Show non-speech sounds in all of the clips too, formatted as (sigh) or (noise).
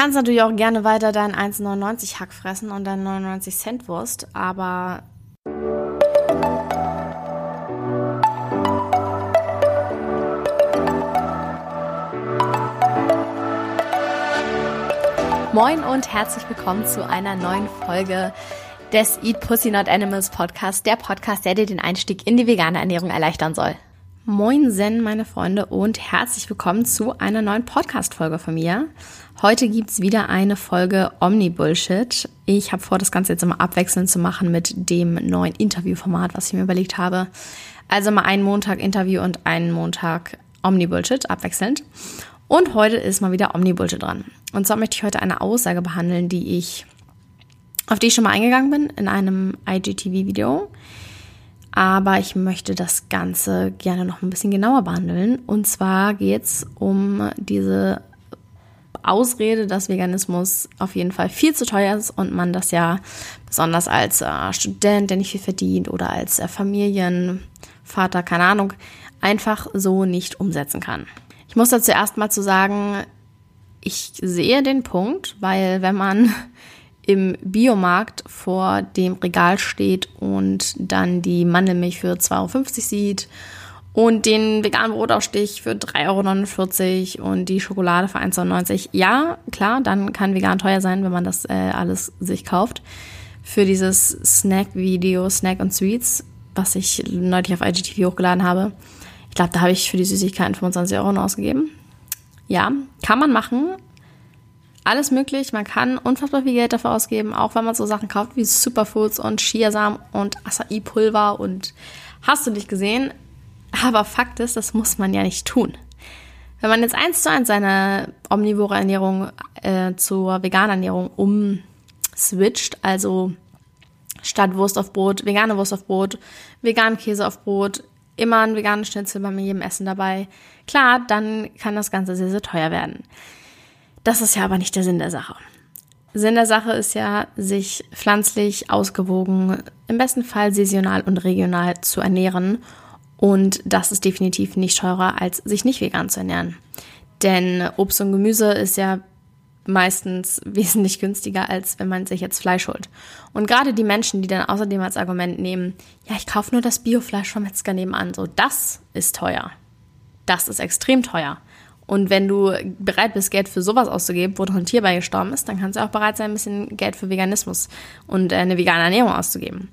kannst natürlich auch gerne weiter deinen 1,99 Hack fressen und deinen 99 Cent Wurst, aber Moin und herzlich willkommen zu einer neuen Folge des Eat Pussy Not Animals Podcast, der Podcast, der dir den Einstieg in die vegane Ernährung erleichtern soll. Moin Zen, meine Freunde, und herzlich willkommen zu einer neuen Podcast-Folge von mir. Heute gibt's wieder eine Folge Omni-Bullshit. Ich habe vor, das Ganze jetzt immer abwechselnd zu machen mit dem neuen Interviewformat, was ich mir überlegt habe. Also mal einen Montag Interview und einen Montag Omni-Bullshit, abwechselnd. Und heute ist mal wieder Omni-Bullshit dran. Und zwar möchte ich heute eine Aussage behandeln, die ich, auf die ich schon mal eingegangen bin in einem IGTV-Video aber ich möchte das Ganze gerne noch ein bisschen genauer behandeln. Und zwar geht es um diese Ausrede, dass Veganismus auf jeden Fall viel zu teuer ist und man das ja besonders als äh, Student, der nicht viel verdient oder als äh, Familienvater, keine Ahnung, einfach so nicht umsetzen kann. Ich muss dazu erst mal zu sagen, ich sehe den Punkt, weil wenn man im Biomarkt vor dem Regal steht und dann die Mandelmilch für 2,50 Euro sieht und den veganen Brotaufstich für 3,49 Euro und die Schokolade für 1,99 Euro. Ja, klar, dann kann vegan teuer sein, wenn man das äh, alles sich kauft. Für dieses Snack-Video, Snack und Sweets, was ich neulich auf IGTV hochgeladen habe. Ich glaube, da habe ich für die Süßigkeiten 25 Euro ausgegeben. Ja, kann man machen, alles möglich. Man kann unfassbar viel Geld dafür ausgeben, auch wenn man so Sachen kauft wie Superfoods und Chiasamen und Acai-Pulver und hast du nicht gesehen. Aber Fakt ist, das muss man ja nicht tun. Wenn man jetzt eins zu eins seine omnivore Ernährung äh, zur veganen Ernährung umswitcht, also statt Wurst auf Brot, vegane Wurst auf Brot, veganen Käse auf Brot, immer ein veganes Schnitzel bei jedem Essen dabei, klar, dann kann das Ganze sehr, sehr teuer werden. Das ist ja aber nicht der Sinn der Sache. Sinn der Sache ist ja, sich pflanzlich ausgewogen, im besten Fall saisonal und regional zu ernähren. Und das ist definitiv nicht teurer, als sich nicht vegan zu ernähren. Denn Obst und Gemüse ist ja meistens (laughs) wesentlich günstiger, als wenn man sich jetzt Fleisch holt. Und gerade die Menschen, die dann außerdem als Argument nehmen, ja, ich kaufe nur das Biofleisch vom Metzger nebenan, so, das ist teuer. Das ist extrem teuer. Und wenn du bereit bist, Geld für sowas auszugeben, wo doch ein Tier bei gestorben ist, dann kannst du auch bereit sein, ein bisschen Geld für Veganismus und äh, eine vegane Ernährung auszugeben.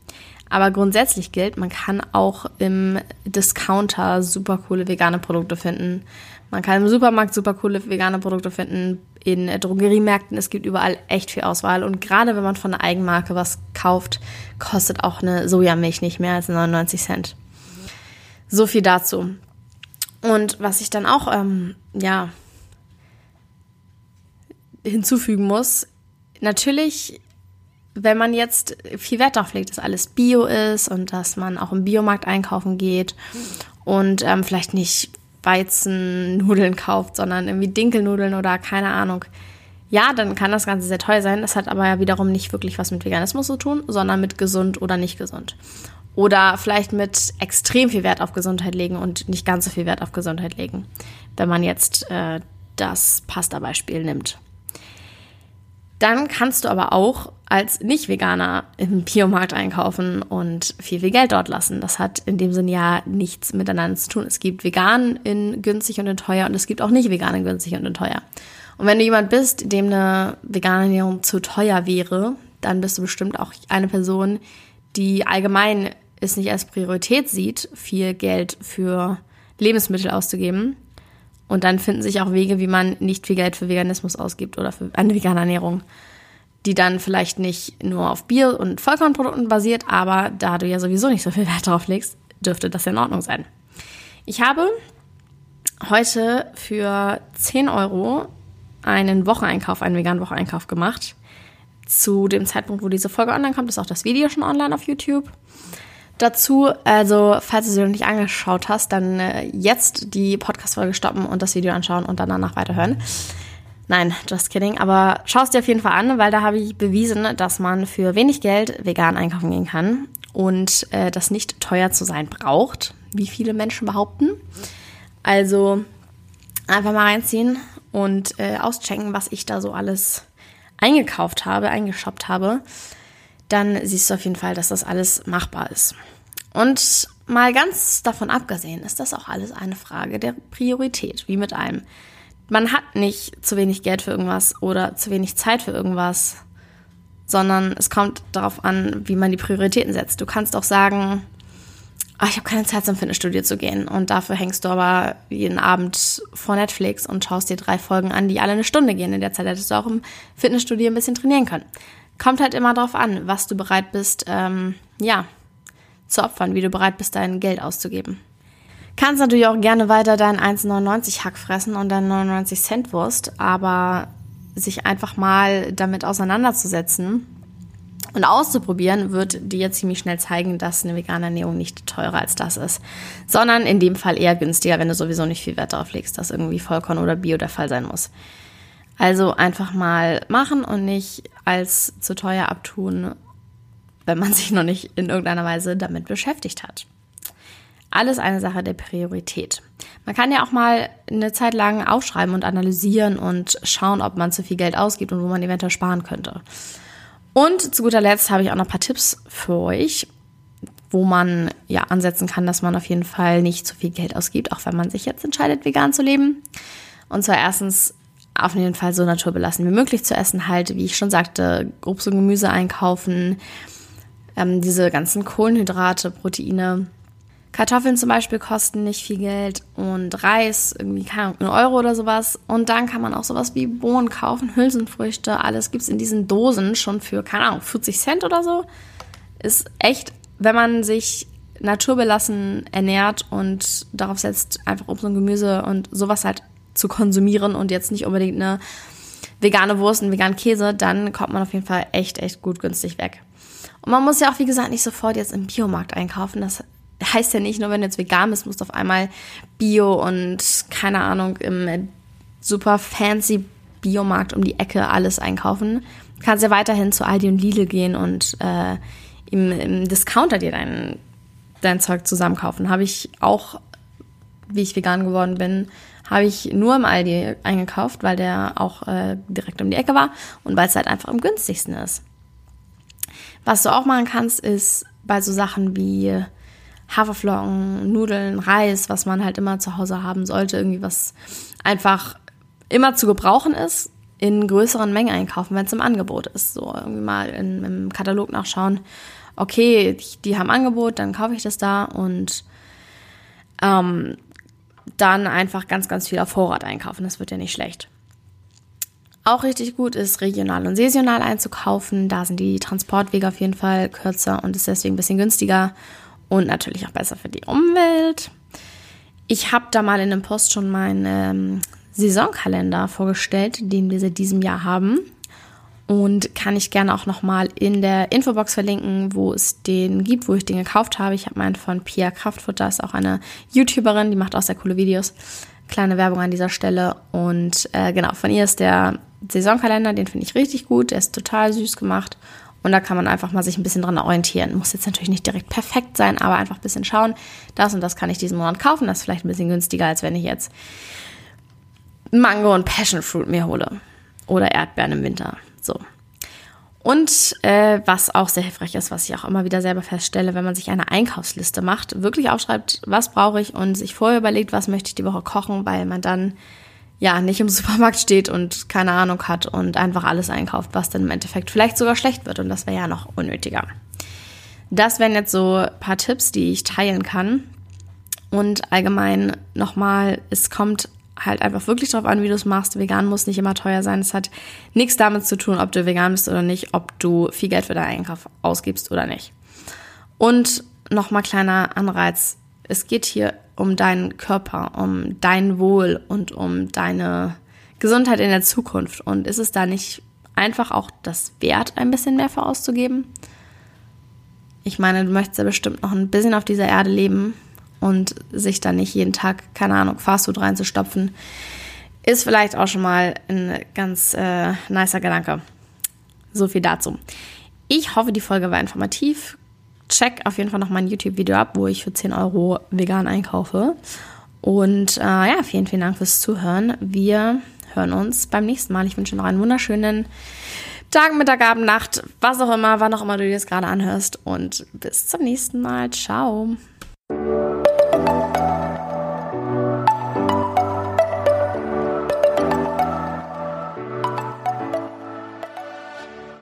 Aber grundsätzlich gilt, man kann auch im Discounter super coole vegane Produkte finden. Man kann im Supermarkt super coole vegane Produkte finden. In Drogeriemärkten, es gibt überall echt viel Auswahl. Und gerade wenn man von einer Eigenmarke was kauft, kostet auch eine Sojamilch nicht mehr als 99 Cent. So viel dazu. Und was ich dann auch, ähm, ja, hinzufügen muss, natürlich, wenn man jetzt viel Wert darauf legt, dass alles Bio ist und dass man auch im Biomarkt einkaufen geht und ähm, vielleicht nicht Weizennudeln kauft, sondern irgendwie Dinkelnudeln oder keine Ahnung. Ja, dann kann das Ganze sehr teuer sein. Das hat aber ja wiederum nicht wirklich was mit Veganismus zu tun, sondern mit gesund oder nicht gesund. Oder vielleicht mit extrem viel Wert auf Gesundheit legen und nicht ganz so viel Wert auf Gesundheit legen, wenn man jetzt äh, das Pasta-Beispiel nimmt. Dann kannst du aber auch als Nicht-Veganer im Biomarkt einkaufen und viel, viel Geld dort lassen. Das hat in dem Sinne ja nichts miteinander zu tun. Es gibt vegan in günstig und in teuer und es gibt auch nicht vegan in günstig und in teuer. Und wenn du jemand bist, dem eine vegane Ernährung zu teuer wäre, dann bist du bestimmt auch eine Person, die allgemein es nicht als Priorität sieht, viel Geld für Lebensmittel auszugeben. Und dann finden sich auch Wege, wie man nicht viel Geld für Veganismus ausgibt oder für eine vegane Ernährung, die dann vielleicht nicht nur auf Bier- und Vollkornprodukten basiert, aber da du ja sowieso nicht so viel Wert drauf legst, dürfte das in Ordnung sein. Ich habe heute für 10 Euro einen Wocheneinkauf, einen veganen Wocheneinkauf gemacht. Zu dem Zeitpunkt, wo diese Folge online kommt, ist auch das Video schon online auf YouTube. Dazu, also falls du sie noch nicht angeschaut hast, dann äh, jetzt die Podcast-Folge stoppen und das Video anschauen und dann danach weiterhören. Nein, just kidding. Aber schau es dir auf jeden Fall an, weil da habe ich bewiesen, dass man für wenig Geld vegan einkaufen gehen kann und äh, das nicht teuer zu sein braucht, wie viele Menschen behaupten. Also einfach mal reinziehen und äh, auschecken, was ich da so alles eingekauft habe, eingeshoppt habe, dann siehst du auf jeden Fall, dass das alles machbar ist. Und mal ganz davon abgesehen, ist das auch alles eine Frage der Priorität, wie mit allem. Man hat nicht zu wenig Geld für irgendwas oder zu wenig Zeit für irgendwas, sondern es kommt darauf an, wie man die Prioritäten setzt. Du kannst auch sagen, ach, ich habe keine Zeit zum Fitnessstudio zu gehen und dafür hängst du aber jeden Abend vor Netflix und schaust dir drei Folgen an, die alle eine Stunde gehen. In der Zeit hättest du auch im Fitnessstudio ein bisschen trainieren können. Kommt halt immer darauf an, was du bereit bist, ähm, ja, zu opfern, wie du bereit bist, dein Geld auszugeben. Kannst natürlich auch gerne weiter deinen 1,99 Hack fressen und deinen 99 Cent Wurst, aber sich einfach mal damit auseinanderzusetzen und auszuprobieren, wird dir ziemlich schnell zeigen, dass eine vegane Ernährung nicht teurer als das ist, sondern in dem Fall eher günstiger, wenn du sowieso nicht viel Wert darauf legst, dass irgendwie Vollkorn oder Bio der Fall sein muss. Also einfach mal machen und nicht als zu teuer abtun, wenn man (laughs) sich noch nicht in irgendeiner Weise damit beschäftigt hat. Alles eine Sache der Priorität. Man kann ja auch mal eine Zeit lang aufschreiben und analysieren und schauen, ob man zu viel Geld ausgibt und wo man eventuell sparen könnte. Und zu guter Letzt habe ich auch noch ein paar Tipps für euch, wo man ja ansetzen kann, dass man auf jeden Fall nicht zu viel Geld ausgibt, auch wenn man sich jetzt entscheidet, vegan zu leben. Und zwar erstens auf jeden Fall so naturbelassen wie möglich zu essen, halt, wie ich schon sagte, Obst und Gemüse einkaufen, ähm, diese ganzen Kohlenhydrate, Proteine. Kartoffeln zum Beispiel kosten nicht viel Geld und Reis, irgendwie, keine Ahnung, einen Euro oder sowas. Und dann kann man auch sowas wie Bohnen kaufen, Hülsenfrüchte, alles gibt es in diesen Dosen schon für, keine Ahnung, 40 Cent oder so. Ist echt, wenn man sich naturbelassen ernährt und darauf setzt, einfach Obst und Gemüse und sowas halt zu konsumieren und jetzt nicht unbedingt eine vegane Wurst, einen veganen Käse, dann kommt man auf jeden Fall echt, echt gut günstig weg. Und man muss ja auch, wie gesagt, nicht sofort jetzt im Biomarkt einkaufen. Das heißt ja nicht nur, wenn du jetzt vegan bist, musst du auf einmal Bio und keine Ahnung, im super fancy Biomarkt um die Ecke alles einkaufen. Du kannst ja weiterhin zu Aldi und Lidl gehen und äh, im, im Discounter dir dein, dein Zeug zusammenkaufen. Habe ich auch, wie ich vegan geworden bin, habe ich nur im Aldi eingekauft, weil der auch äh, direkt um die Ecke war und weil es halt einfach am günstigsten ist. Was du auch machen kannst, ist bei so Sachen wie Haferflocken, Nudeln, Reis, was man halt immer zu Hause haben sollte, irgendwie was einfach immer zu gebrauchen ist, in größeren Mengen einkaufen, wenn es im Angebot ist. So irgendwie mal in, im Katalog nachschauen, okay, die, die haben Angebot, dann kaufe ich das da und ähm, dann einfach ganz, ganz viel auf Vorrat einkaufen. Das wird ja nicht schlecht. Auch richtig gut ist, regional und saisonal einzukaufen. Da sind die Transportwege auf jeden Fall kürzer und ist deswegen ein bisschen günstiger und natürlich auch besser für die Umwelt. Ich habe da mal in einem Post schon meinen ähm, Saisonkalender vorgestellt, den wir seit diesem Jahr haben. Und kann ich gerne auch nochmal in der Infobox verlinken, wo es den gibt, wo ich den gekauft habe. Ich habe meinen von Pia Kraftfutter, ist auch eine YouTuberin, die macht auch sehr coole Videos. Kleine Werbung an dieser Stelle. Und äh, genau, von ihr ist der Saisonkalender, den finde ich richtig gut. Der ist total süß gemacht. Und da kann man einfach mal sich ein bisschen dran orientieren. Muss jetzt natürlich nicht direkt perfekt sein, aber einfach ein bisschen schauen. Das und das kann ich diesen Monat kaufen. Das ist vielleicht ein bisschen günstiger, als wenn ich jetzt Mango und Passion Fruit mir hole. Oder Erdbeeren im Winter. So. Und äh, was auch sehr hilfreich ist, was ich auch immer wieder selber feststelle, wenn man sich eine Einkaufsliste macht, wirklich aufschreibt, was brauche ich und sich vorher überlegt, was möchte ich die Woche kochen, weil man dann ja nicht im (laughs) Supermarkt steht und keine Ahnung hat und einfach alles einkauft, was dann im Endeffekt vielleicht sogar schlecht wird und das wäre ja noch unnötiger. Das wären jetzt so ein paar Tipps, die ich teilen kann. Und allgemein nochmal, es kommt halt einfach wirklich drauf an, wie du es machst. Vegan muss nicht immer teuer sein. Es hat nichts damit zu tun, ob du vegan bist oder nicht, ob du viel Geld für deinen Einkauf ausgibst oder nicht. Und nochmal kleiner Anreiz. Es geht hier um deinen Körper, um dein Wohl und um deine Gesundheit in der Zukunft. Und ist es da nicht einfach auch das Wert, ein bisschen mehr für auszugeben? Ich meine, du möchtest ja bestimmt noch ein bisschen auf dieser Erde leben und sich da nicht jeden Tag, keine Ahnung, Fastfood reinzustopfen, ist vielleicht auch schon mal ein ganz äh, nicer Gedanke. So viel dazu. Ich hoffe, die Folge war informativ check auf jeden Fall noch mein YouTube-Video ab, wo ich für 10 Euro vegan einkaufe. Und äh, ja, vielen, vielen Dank fürs Zuhören. Wir hören uns beim nächsten Mal. Ich wünsche noch einen wunderschönen Tag, Mittag, Abend, Nacht, was auch immer, wann auch immer du dir das gerade anhörst. Und bis zum nächsten Mal. Ciao.